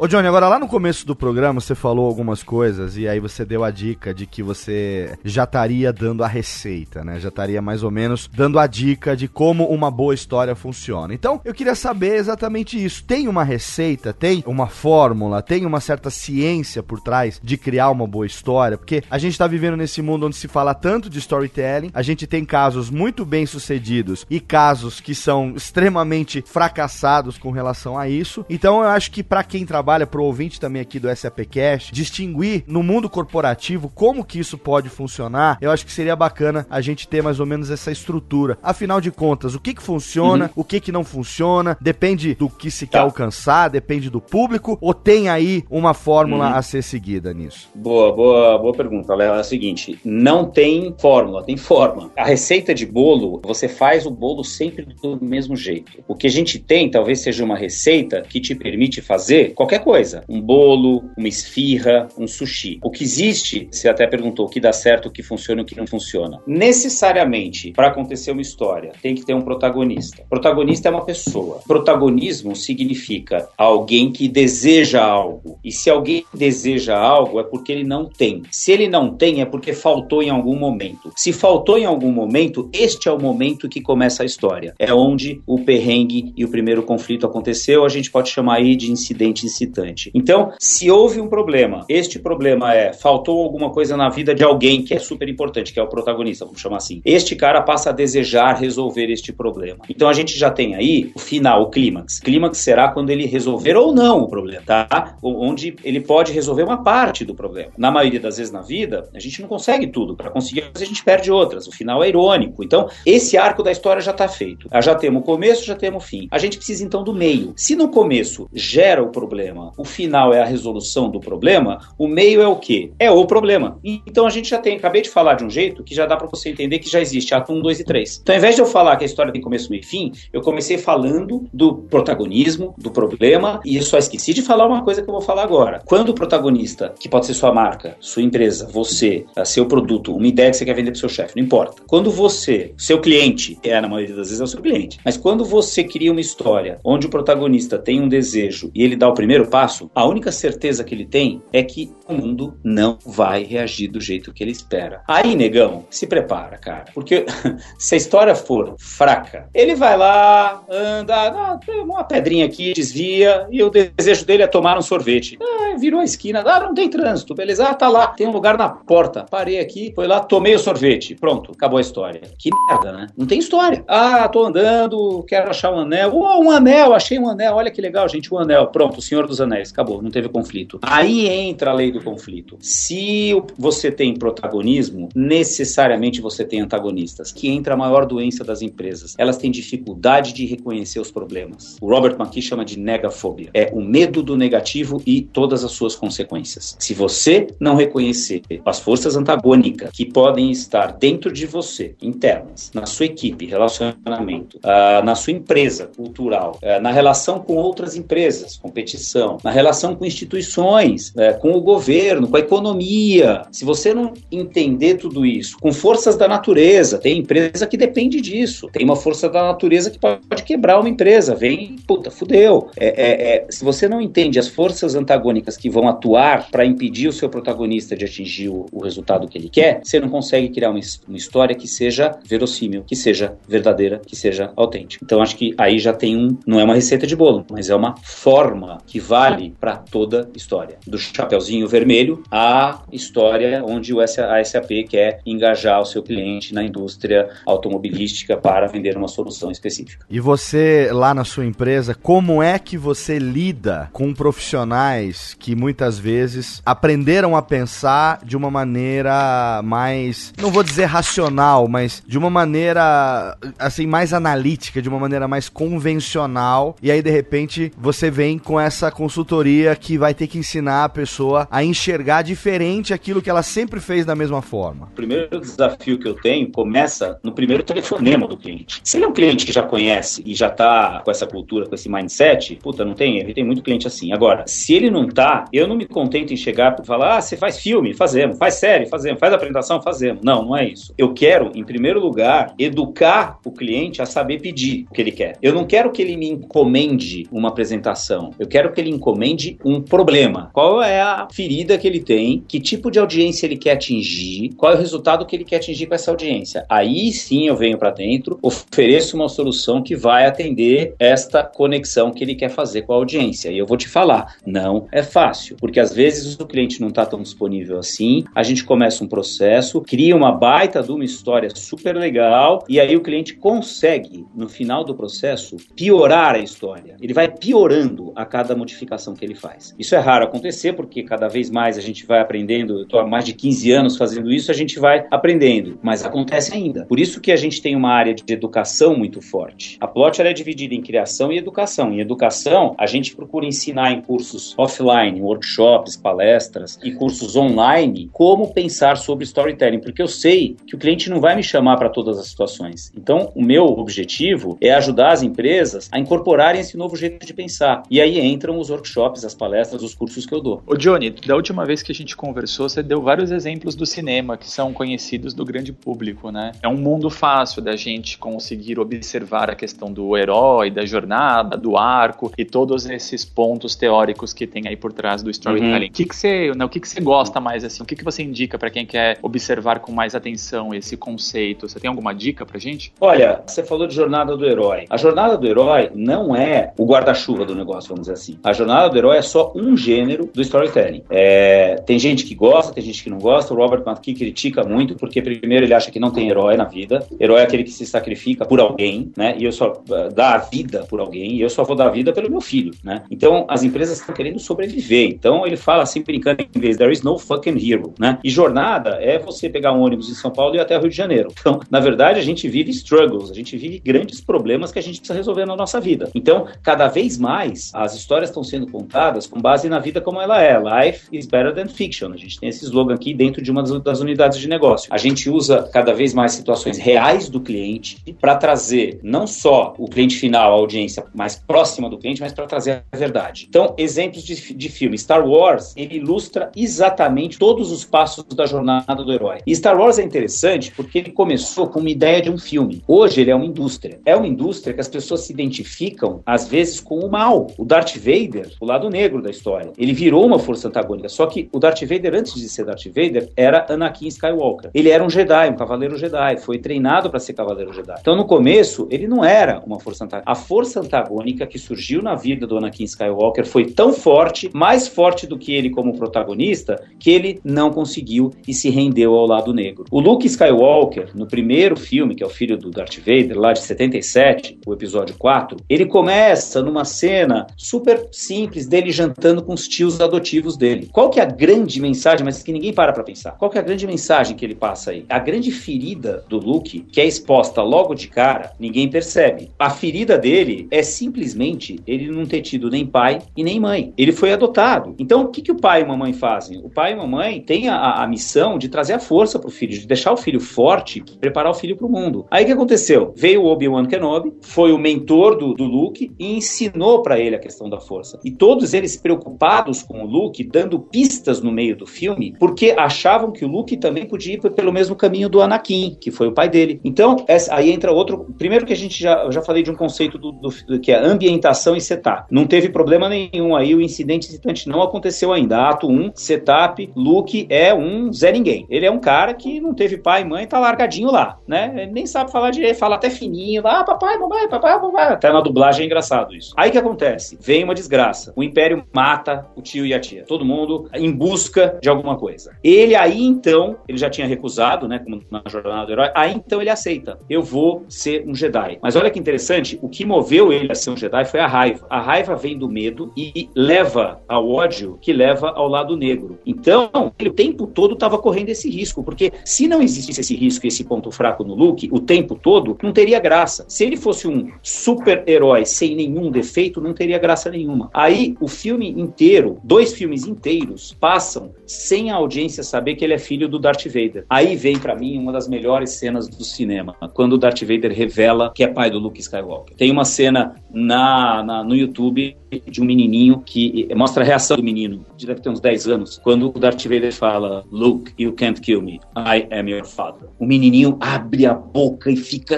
Ô Johnny, agora lá no começo do programa você falou algumas coisas e aí você deu a dica de que você já estaria dando a receita, né? Já estaria mais ou menos dando a dica de como uma boa história funciona. Então, eu queria saber exatamente isso. Tem uma receita, tem uma fórmula, tem uma certa ciência por trás de criar uma boa história? Porque a gente tá vivendo nesse mundo onde se fala tanto de storytelling, a gente tem casos muito bem sucedidos e casos que são extremamente fracassados com relação a isso. Então, eu acho que para quem trabalha, pro ouvinte também aqui do SAP Cash, distinguir no mundo corporativo como que isso pode funcionar, eu acho que seria bacana a gente ter mais ou menos essa estrutura. Afinal de contas, o que que funciona, uhum. o que que não funciona, depende do que se tá. quer alcançar, depende do público, ou tem aí uma fórmula uhum. a ser seguida nisso? Boa, boa, boa pergunta, Léo. É o seguinte, não tem fórmula, tem forma. A receita de bolo, você faz o bolo sempre do mesmo jeito. O que a gente tem, talvez seja uma receita que te permite fazer qualquer coisa. Um bolo, uma esfirra, um sushi. O que existe, você até perguntou, o que dá certo, o que funciona e o que não funciona. Necessariamente, para acontecer uma história, tem que ter um protagonista. Protagonista é uma pessoa. Protagonismo significa alguém que deseja algo. E se alguém deseja algo, é porque ele não tem. Se ele não tem, é porque faltou em algum momento. Se faltou em algum momento, este é o momento que começa a história. É onde o perrengue e o primeiro conflito aconteceu. A gente pode chamar aí de incidente incitante. Então, se houve um problema, este problema é faltou alguma coisa na vida de alguém que é super importante, que é o protagonista, vamos chamar assim. Este cara passa a desejar resolver este problema. Então a gente já tem aí o final, o clímax. Clímax será quando ele resolver ou não o problema, tá? Onde ele pode resolver uma parte do problema. Na maioria das vezes na vida, a gente não consegue tudo. Para conseguir, a gente perde outras. O final é irônico. Então, esse arco da história já está feito. Já temos o começo, já temos o fim. A gente precisa então do meio. Se no começo gera o problema, o final é a resolução do problema, o meio é o quê? É o problema. Então a gente já tem, acabei de falar de um jeito que já dá para você entender que já existe ato 1, 2 e 3. Então, ao invés de eu falar que a história tem começo, meio e fim, eu comecei falando do protagonismo, do problema, e eu só esqueci de falar uma coisa que eu vou falar agora. Quando o protagonista, que pode ser sua marca, sua empresa, você, seu produto, uma ideia que você quer vender para seu chefe, não importa. Quando você, seu cliente, é na maioria das vezes é o seu cliente, mas quando você cria uma história onde o protagonista tem um desejo e ele dá o primeiro passo, a única certeza que ele tem é que o mundo não vai reagir do jeito que ele espera. Aí, negão, se prepara, cara. Porque se a história for fraca, ele vai lá, anda, uma pedrinha aqui, desvia, e o desejo dele é tomar um sorvete. Ah, virou a esquina, ah, não tem trânsito, beleza? Ah, tá lá, tem um lugar na porta. Parei aqui, foi lá, tomei o sorvete. Pronto, acabou a história. Que merda, né? Não tem história. Ah, tô andando, quero achar um anel. Oh, um anel, achei um anel, olha que legal, gente, um anel. Pronto, o Senhor dos Anéis, acabou, não teve conflito. Aí entra a lei do conflito. Se você tem protagonismo, necessariamente você tem antagonistas, que entra a maior doença das empresas. Elas têm dificuldade de reconhecer os problemas. O Robert McKee chama de negafobia. É o medo do negativo e todas as suas consequências. Se você não reconhecer as forças antagônicas que podem estar dentro de você, internas, na sua equipe, relacionamento, uh, na sua empresa cultural, uh, na relação com outras empresas, competição, na relação com instituições, uh, com o governo, com a economia, se você não entender tudo isso, com forças da natureza, tem empresa que depende disso, tem uma força da natureza que pode quebrar uma empresa, vem, puta, fudeu. É, é, é, se você não entende as forças antagônicas que vão atuar para impedir o seu protagonista de atingir o, o, resultado que ele quer, você não consegue criar uma, uma história que seja verossímil, que seja verdadeira, que seja autêntica. Então acho que aí já tem um, não é uma receita de bolo, mas é uma forma que vale para toda história. Do Chapeuzinho Vermelho à história onde o SA, a SAP quer engajar o seu cliente na indústria automobilística para vender uma solução específica. E você, lá na sua empresa, como é que você lida com profissionais que muitas vezes aprenderam a pensar de uma maneira mais, não vou dizer racional, mas de uma maneira assim mais analítica, de uma maneira mais convencional, e aí de repente você vem com essa consultoria que vai ter que ensinar a pessoa a enxergar diferente aquilo que ela sempre fez da mesma forma. O primeiro desafio que eu tenho começa no primeiro telefonema do cliente. Se ele é um cliente que já conhece e já tá com essa cultura, com esse mindset, puta, não tem erro, tem muito cliente assim. Agora, se ele não tá, eu não me contento em chegar e falar, ah, você faz filme? Fazemos. Faz série? Fazemos. Faz apresentação? Fazemos. Não, não é isso. Eu quero, em primeiro lugar, educar o cliente a saber pedir o que ele quer. Eu não quero que ele me encomende uma apresentação. Eu quero que ele ele encomende um problema. Qual é a ferida que ele tem? Que tipo de audiência ele quer atingir? Qual é o resultado que ele quer atingir com essa audiência? Aí sim eu venho para dentro, ofereço uma solução que vai atender esta conexão que ele quer fazer com a audiência. E eu vou te falar, não é fácil, porque às vezes o cliente não está tão disponível assim. A gente começa um processo, cria uma baita de uma história super legal e aí o cliente consegue no final do processo piorar a história. Ele vai piorando a cada modificação que ele faz. Isso é raro acontecer porque cada vez mais a gente vai aprendendo. Eu estou há mais de 15 anos fazendo isso, a gente vai aprendendo, mas acontece ainda. Por isso que a gente tem uma área de educação muito forte. A Plot é dividida em criação e educação. Em educação, a gente procura ensinar em cursos offline, workshops, palestras e cursos online como pensar sobre storytelling, porque eu sei que o cliente não vai me chamar para todas as situações. Então, o meu objetivo é ajudar as empresas a incorporarem esse novo jeito de pensar. E aí entram os workshops, as palestras, os cursos que eu dou. Ô Johnny, da última vez que a gente conversou, você deu vários exemplos do cinema que são conhecidos do grande público, né? É um mundo fácil da gente conseguir observar a questão do herói, da jornada, do arco e todos esses pontos teóricos que tem aí por trás do storytelling. Uhum. O que que você, né, o que que você gosta mais assim? O que que você indica para quem quer observar com mais atenção esse conceito? Você tem alguma dica pra gente? Olha, você falou de jornada do herói. A jornada do herói não é o guarda-chuva do negócio, vamos dizer assim. A jornada do herói é só um gênero do storytelling. É, tem gente que gosta, tem gente que não gosta. O Robert McKee critica muito porque primeiro ele acha que não tem herói na vida. Herói é aquele que se sacrifica por alguém, né? E eu só uh, dá a vida por alguém e eu só vou dar a vida pelo meu filho, né? Então as empresas estão querendo sobreviver. Então ele fala assim brincando em inglês, there is no fucking hero, né? E jornada é você pegar um ônibus em São Paulo e ir até Rio de Janeiro. Então, na verdade, a gente vive struggles, a gente vive grandes problemas que a gente precisa resolver na nossa vida. Então, cada vez mais as histórias estão sendo contadas com base na vida como ela é. Life is better than fiction. A gente tem esse slogan aqui dentro de uma das unidades de negócio. A gente usa cada vez mais situações reais do cliente para trazer não só o cliente final, a audiência mais próxima do cliente, mas para trazer a verdade. Então, exemplos de, de filme. Star Wars, ele ilustra exatamente todos os passos da jornada do herói. E Star Wars é interessante porque ele começou com uma ideia de um filme. Hoje ele é uma indústria. É uma indústria que as pessoas se identificam, às vezes, com o mal. O Darth Vader, o lado negro da história, ele virou uma força antagônica. Só que o Darth Vader, antes de ser Darth Vader, era Anakin Skywalker. Ele era um Jedi, um cavaleiro Jedi. Foi treinado para ser cavaleiro Jedi. Então, no começo, ele não era uma força antagônica. A força antagônica que surgiu na vida do Anakin Skywalker foi tão forte, mais forte do que ele como protagonista, que ele não conseguiu e se rendeu ao lado negro. O Luke Skywalker, no primeiro filme, que é o filho do Darth Vader, lá de 77, o episódio 4, ele começa numa cena super simples dele jantando com os tios adotivos dele. Qual que é a grande mensagem, mas que ninguém para pra pensar? Qual que é a grande mensagem que ele passa aí? A grande ferida do Luke, que é exposta logo de cara, ninguém percebe. A ferida dele é simplesmente ele não ter tido nem pai e nem mãe. Ele foi adotado. Então, o que, que o pai e a mamãe fazem? O pai e a mamãe têm a, a missão de trazer a força pro filho, de deixar o filho forte, preparar o filho pro mundo. Aí o que aconteceu? Veio o Obi-Wan Kenobi, foi o mentor do, do Luke e ensinou para ele a questão da força. E todos eles preocupados com o Luke, dando pistas no meio do filme, porque achavam que o Luke também podia ir pelo mesmo caminho do Anakin, que foi o pai dele. Então, essa, aí entra outro. Primeiro que a gente já, já falei de um conceito do, do, que é ambientação e setup. Não teve problema nenhum aí, o incidente excitante não aconteceu ainda. Ato 1, setup, Luke é um Zé Ninguém. Ele é um cara que não teve pai e mãe, tá largadinho lá, né? Ele nem sabe falar direito, fala até fininho lá, ah, papai, mamãe, papai, mamãe. Até na dublagem é engraçado isso. Aí que acontece? Vem uma desgraça. O Império mata o tio e a tia. Todo mundo em busca de alguma coisa. Ele aí então, ele já tinha recusado, né? Como na jornada do herói. Aí então ele aceita. Eu vou ser um Jedi. Mas olha que interessante, o que moveu ele a ser um Jedi foi a raiva. A raiva vem do medo e leva ao ódio que leva ao lado negro. Então, ele o tempo todo estava correndo esse risco, porque se não existisse esse risco, esse ponto fraco no Luke, o tempo todo, não teria graça. Se ele fosse um super-herói sem nenhum defeito, não teria graça nenhuma. Aí, o filme inteiro, dois filmes inteiros, passam sem a audiência saber que ele é filho do Darth Vader. Aí vem para mim uma das melhores cenas do cinema, quando o Darth Vader revela que é pai do Luke Skywalker. Tem uma cena na, na no YouTube de um menininho que mostra a reação do menino, deve ter uns 10 anos, quando o Darth Vader fala, Luke, you can't kill me, I am your father. O menininho abre a boca e fica...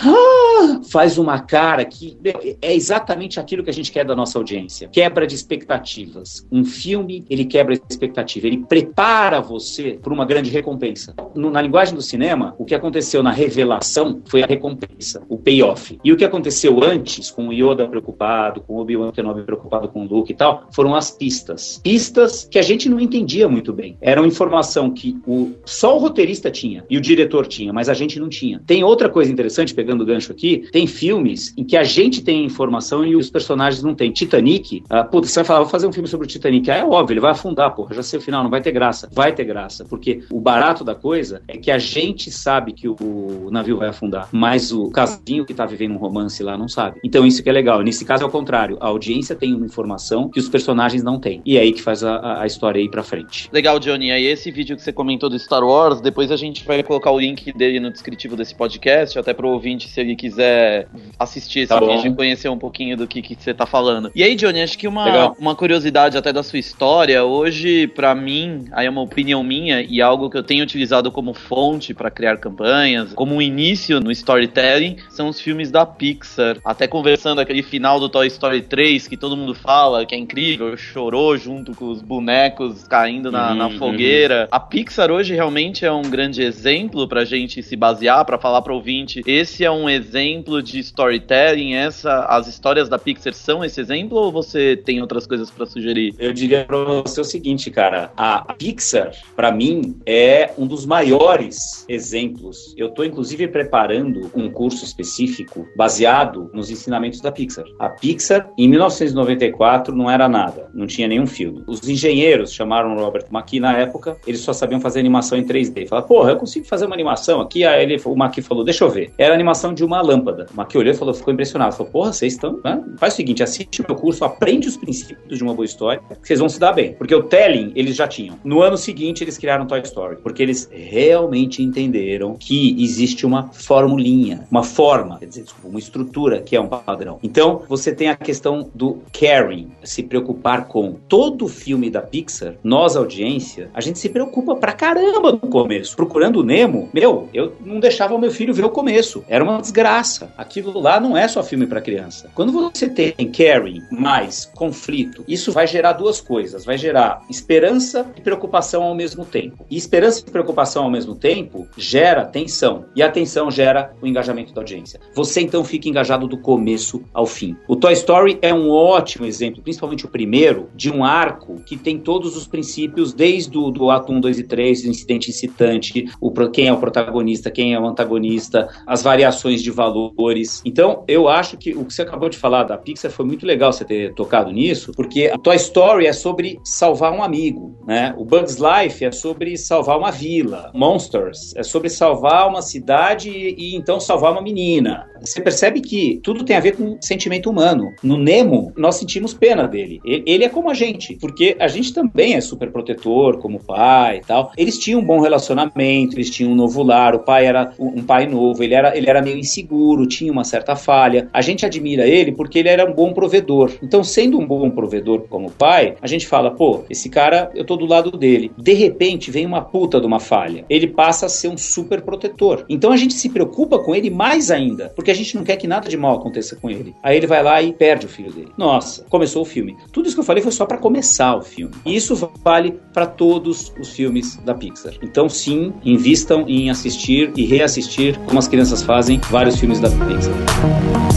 Ah! Faz uma cara que é exatamente aquilo que a gente quer da nossa audiência. Quebra de expectativas. Um filme, ele quebra a expectativa, ele prepara você para uma grande recompensa. Na linguagem do cinema, o que aconteceu na revelação foi a recompensa, o payoff. E o que aconteceu antes, com o Yoda preocupado, com o Obi-Wan Preocupado com o Luke e tal, foram as pistas. Pistas que a gente não entendia muito bem. Eram informação que o, só o roteirista tinha e o diretor tinha, mas a gente não tinha. Tem outra coisa interessante, pegando o gancho aqui, tem filmes em que a gente tem informação e os personagens não têm. Titanic, putz, você vai falar, vou fazer um filme sobre o Titanic. Ah, é óbvio, ele vai afundar, porra, já sei o final, não vai ter graça. Vai ter graça, porque o barato da coisa é que a gente sabe que o navio vai afundar, mas o casinho que tá vivendo um romance lá não sabe. Então isso que é legal. Nesse caso é o contrário. A audiência tem uma informação que os personagens não têm. E é aí que faz a, a história ir pra frente. Legal, Johnny. Aí esse vídeo que você comentou do Star Wars, depois a gente vai colocar o link dele no descritivo desse podcast, até pro ouvinte, se ele quiser assistir esse tá vídeo e conhecer um pouquinho do que, que você tá falando. E aí, Johnny, acho que uma, uma curiosidade até da sua história, hoje, para mim, aí é uma opinião minha e algo que eu tenho utilizado como fonte para criar campanhas, como um início no storytelling, são os filmes da Pixar. Até conversando aquele final do Toy Story 3, que todo mundo fala que é incrível, chorou junto com os bonecos caindo na, uhum, na fogueira. Uhum. A Pixar hoje realmente é um grande exemplo pra gente se basear, para falar pro ouvinte, esse é um exemplo de storytelling, essa, as histórias da Pixar são esse exemplo ou você tem outras coisas para sugerir? Eu diria pra você o seguinte, cara, a Pixar, para mim, é um dos maiores exemplos. Eu tô inclusive preparando um curso específico baseado nos ensinamentos da Pixar. A Pixar, em 1994, não era nada, não tinha nenhum filme. Os engenheiros chamaram o Robert McKee na época, eles só sabiam fazer animação em 3D. Falaram, porra, eu consigo fazer uma animação aqui? Aí ele, o McKee falou, deixa eu ver. Era a animação de uma lâmpada. O McKee olhou e falou, ficou impressionado. Falou, porra, vocês estão. Né? Faz o seguinte, assiste o meu curso, aprende os princípios de uma boa história, que vocês vão se dar bem. Porque o telling eles já tinham. No ano seguinte, eles criaram Toy Story, porque eles realmente entenderam que existe uma formulinha, uma forma, quer dizer, desculpa, uma estrutura que é um padrão. Então, você tem a questão do caring, se preocupar com. Todo filme da Pixar, nós, audiência, a gente se preocupa pra caramba no começo. Procurando o Nemo, meu, eu não deixava o meu filho ver o começo. Era uma desgraça. Aquilo lá não é só filme para criança. Quando você tem caring mais conflito, isso vai gerar duas coisas. Vai gerar esperança e preocupação ao mesmo tempo. E esperança e preocupação ao mesmo tempo gera tensão. E a tensão gera o engajamento da audiência. Você então fica engajado do começo ao fim. O Toy Story é um ótimo exemplo, principalmente o primeiro, de um arco que tem todos os princípios, desde o do ato 1, 2 e 3, o incidente incitante, o, quem é o protagonista, quem é o antagonista, as variações de valores. Então, eu acho que o que você acabou de falar da Pixar foi muito legal você ter tocado nisso, porque a Toy Story é sobre salvar um amigo, né? O Bugs Life é sobre salvar uma vila. Monsters é sobre salvar uma cidade e, e então salvar uma menina. Você percebe que tudo tem a ver com sentimento humano. No Nemo, nós sentimos pena dele. Ele, é como a gente, porque a gente também é super protetor, como pai e tal. Eles tinham um bom relacionamento, eles tinham um novo lar, o pai era um pai novo, ele era, ele era meio inseguro, tinha uma certa falha. A gente admira ele porque ele era um bom provedor. Então, sendo um bom provedor como pai, a gente fala, pô, esse cara, eu tô do lado dele. De repente, vem uma puta de uma falha. Ele passa a ser um super protetor. Então, a gente se preocupa com ele mais ainda, porque a gente não quer que nada de mal aconteça com ele. Aí ele vai lá e perde o filho dele. Nossa, começou o filme. Tudo isso que eu falei foi só para começar o filme. E isso vale para todos os filmes da Pixar. Então, sim, invistam em assistir e reassistir, como as crianças fazem, vários filmes da Pixar.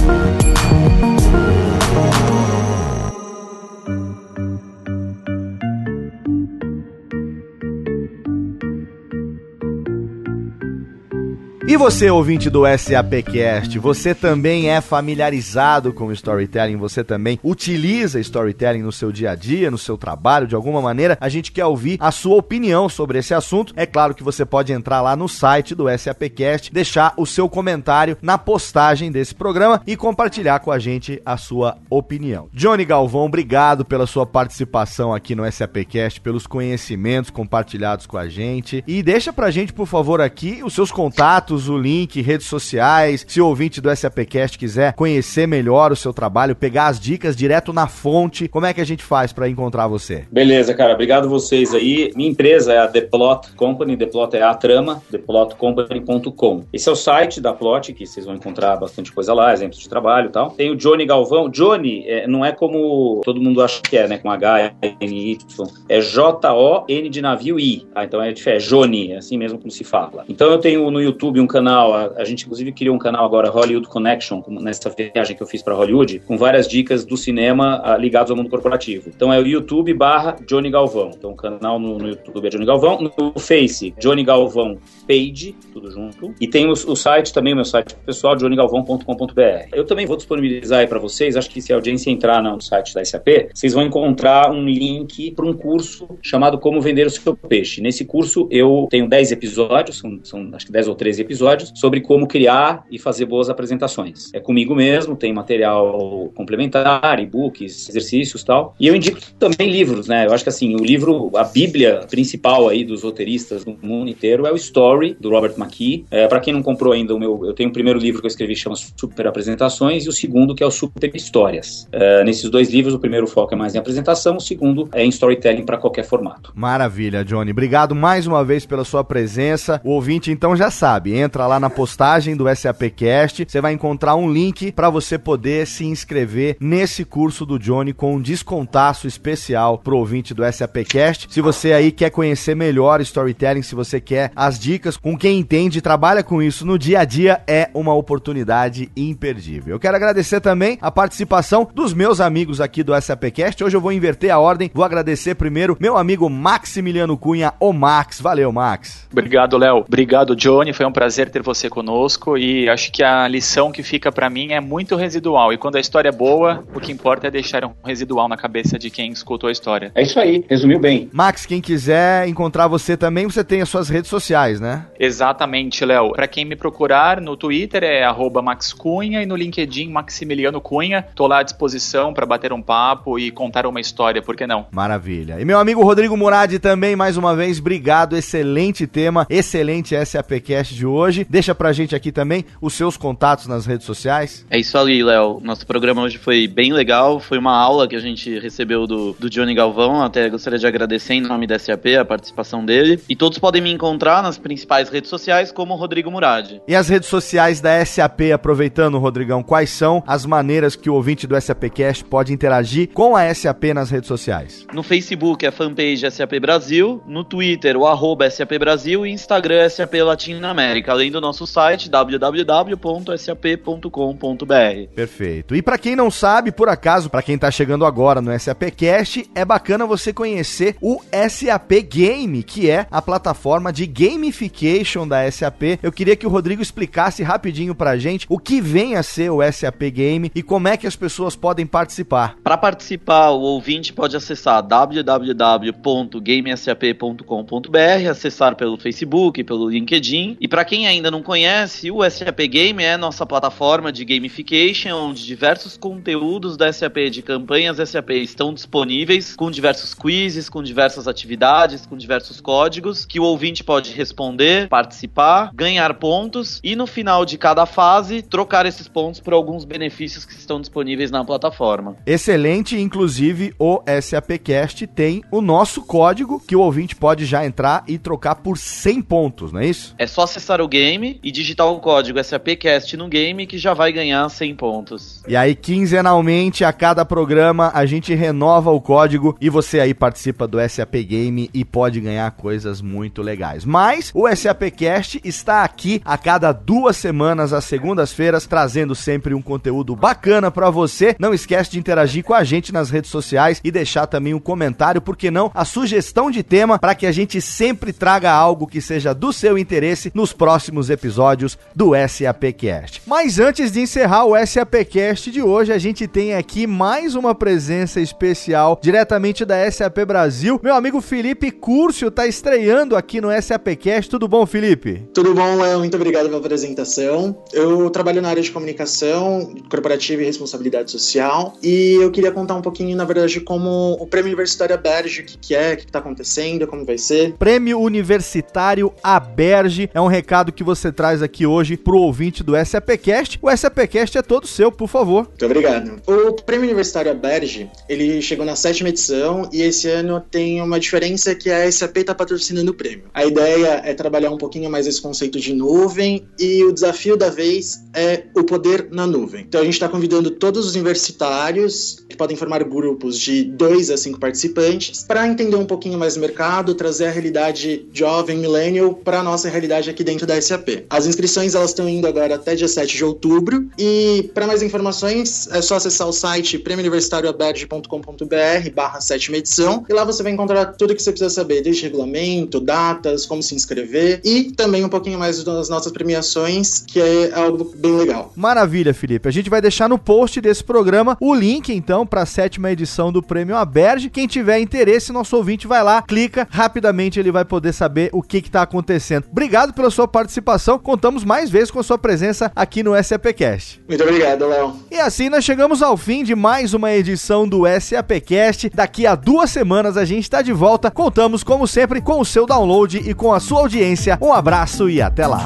E você, ouvinte do SAPcast, você também é familiarizado com storytelling, você também utiliza storytelling no seu dia a dia, no seu trabalho, de alguma maneira? A gente quer ouvir a sua opinião sobre esse assunto. É claro que você pode entrar lá no site do SAPcast, deixar o seu comentário na postagem desse programa e compartilhar com a gente a sua opinião. Johnny Galvão, obrigado pela sua participação aqui no SAPcast, pelos conhecimentos compartilhados com a gente. E deixa pra gente, por favor, aqui os seus contatos contatos, o link, redes sociais. Se o ouvinte do SAPcast quiser conhecer melhor o seu trabalho, pegar as dicas direto na fonte, como é que a gente faz para encontrar você? Beleza, cara. Obrigado vocês aí. Minha empresa é a The Plot Company. The Plot é a trama, theplotcompany.com. Esse é o site da Plot, que vocês vão encontrar bastante coisa lá, exemplos de trabalho e tal. Tem o Johnny Galvão. Johnny é, não é como todo mundo acha que é, né? Com H, N, Y. É J-O-N de navio I. Ah, então é. É Johnny, é assim mesmo como se fala. Então eu tenho no YouTube um canal, a, a gente inclusive criou um canal agora, Hollywood Connection, nessa viagem que eu fiz para Hollywood, com várias dicas do cinema uh, ligados ao mundo corporativo. Então é o YouTube barra Johnny Galvão. Então o canal no, no, YouTube é Johnny Galvão. No Face, Johnny Galvão Page, tudo junto. E tem o, o site também, o meu site pessoal, johnnygalvão.com.br. Eu também vou disponibilizar aí para vocês, acho que se a audiência entrar no site da SAP, vocês vão encontrar um link para um curso chamado Como Vender o Seu Peixe. Nesse curso eu tenho 10 episódios, são, são acho que 10 ou 13 episódios, sobre como criar e fazer boas apresentações. É comigo mesmo, tem material complementar, e-books, exercícios tal. E eu indico também livros, né? Eu acho que assim, o livro, a bíblia principal aí dos roteiristas do mundo inteiro é o Story, do Robert McKee. É, para quem não comprou ainda o meu, eu tenho o primeiro livro que eu escrevi chama Super Apresentações e o segundo que é o Super Histórias. É, nesses dois livros, o primeiro foco é mais em apresentação, o segundo é em storytelling para qualquer formato. Maravilha, Johnny. Obrigado mais uma vez pela sua presença. O ouvinte então já sabe, entra lá na postagem do SAPcast, você vai encontrar um link para você poder se inscrever nesse curso do Johnny com um descontaço especial pro ouvinte do SAPcast. Se você aí quer conhecer melhor storytelling, se você quer as dicas com quem entende e trabalha com isso no dia a dia, é uma oportunidade imperdível. Eu quero agradecer também a participação dos meus amigos aqui do SAPcast. Hoje eu vou inverter a ordem. Vou agradecer primeiro meu amigo Maximiliano Cunha, o Max. Valeu, Max. Obrigado, Léo. Obrigado, Johnny. Foi um prazer ter você conosco e acho que a lição que fica para mim é muito residual. E quando a história é boa, o que importa é deixar um residual na cabeça de quem escutou a história. É isso aí, resumiu bem. Max, quem quiser encontrar você também, você tem as suas redes sociais, né? Exatamente, Léo. Para quem me procurar no Twitter é @maxcunha e no LinkedIn Maximiliano Cunha. Tô lá à disposição para bater um papo e contar uma história, por que não? Maravilha. E meu amigo Rodrigo Murad também, mais uma vez, obrigado. Excelente tema, excelente SAPcast de hoje. Deixa pra gente aqui também os seus contatos nas redes sociais. É isso aí, Léo. Nosso programa hoje foi bem legal. Foi uma aula que a gente recebeu do, do Johnny Galvão. Até gostaria de agradecer em nome da SAP a participação dele. E todos podem me encontrar nas principais redes sociais como Rodrigo Murad. E as redes sociais da SAP, aproveitando, Rodrigão, quais são as maneiras que o ouvinte do SAPcast pode interagir com a SAP nas redes sociais? No Facebook é a fanpage SAP Brasil, no Twitter o arroba SAP Brasil e Instagram SAP Latinoamérica, além do nosso site www.sap.com.br. Perfeito. E para quem não sabe, por acaso, para quem tá chegando agora no SAPcast, é bacana você conhecer o SAP Game, que é a plataforma de gamification da SAP. Eu queria que o Rodrigo explicasse rapidinho pra gente o que vem a ser o SAP Game e como é que as pessoas podem participar. Para participar, o ouvinte pode acessar www.gamesap.com.br, acessar pelo Facebook, pelo LinkedIn. E para quem ainda não conhece, o SAP Game é nossa plataforma de gamification, onde diversos conteúdos da SAP de campanhas SAP estão disponíveis, com diversos quizzes, com diversas atividades, com diversos códigos que o ouvinte pode responder, participar, ganhar pontos e no final de cada fase trocar esses pontos por alguns benefícios que estão disponíveis na plataforma. Excelente, inclusive o SAPcast tem o nosso código que o ouvinte pode já entrar e trocar por 100 pontos, não é isso? É só acessar o game e digitar o código SAPcast no game que já vai ganhar 100 pontos. E aí, quinzenalmente, a cada programa, a gente renova o código e você aí participa do SAP Game e pode ganhar coisas muito legais. Mas o SAPcast está aqui a cada duas semanas, às segundas-feiras, trazendo sempre um conteúdo bacana para você. Não esquece de interagir com a gente nas redes sociais e deixar também um comentário, porque não, a sugestão de tema para que a gente sempre traga algo que seja do seu interesse nos próximos episódios do SAPcast. Mas antes de encerrar o SAPcast de hoje, a gente tem aqui mais uma presença especial diretamente da SAP Brasil. Meu amigo Felipe Curcio está estreando aqui no SAPcast. Tudo bom, Felipe? Tudo bom, Léo. Muito obrigado pela apresentação. Eu trabalho na área de comunicação corporativa e responsabilidade social e eu queria contar um pouquinho, na verdade, como o Prêmio Universitário Aberge, o que, que é, o que está acontecendo, como vai ser. Prêmio Universitário Aberge é um recado recado que você traz aqui hoje pro ouvinte do SAPcast. O SAPcast é todo seu, por favor. Muito obrigado. O Prêmio Universitário Aberge, ele chegou na sétima edição e esse ano tem uma diferença que a SAP está patrocinando o prêmio. A ideia é trabalhar um pouquinho mais esse conceito de nuvem e o desafio da vez é o poder na nuvem. Então a gente está convidando todos os universitários que podem formar grupos de dois a cinco participantes para entender um pouquinho mais do mercado, trazer a realidade jovem, millennial, para a nossa realidade aqui dentro da SAP. As inscrições elas estão indo agora até dia 7 de outubro e para mais informações é só acessar o site prêmiouniversitárioaberge.com.br barra sétima edição e lá você vai encontrar tudo que você precisa saber, desde regulamento, datas, como se inscrever e também um pouquinho mais das nossas premiações, que é algo bem legal. Maravilha, Felipe. A gente vai deixar no post desse programa o link, então, para a sétima edição do Prêmio Aberge. Quem tiver interesse, nosso ouvinte vai lá, clica, rapidamente ele vai poder saber o que está acontecendo. Obrigado pela sua participação. Contamos mais vezes com a sua presença aqui no SAPcast. Muito obrigado, Léo. E assim nós chegamos ao fim de mais uma edição do SAPcast. Daqui a duas semanas a gente está de volta. Contamos, como sempre, com o seu download e com a sua audiência. Um abraço e até lá.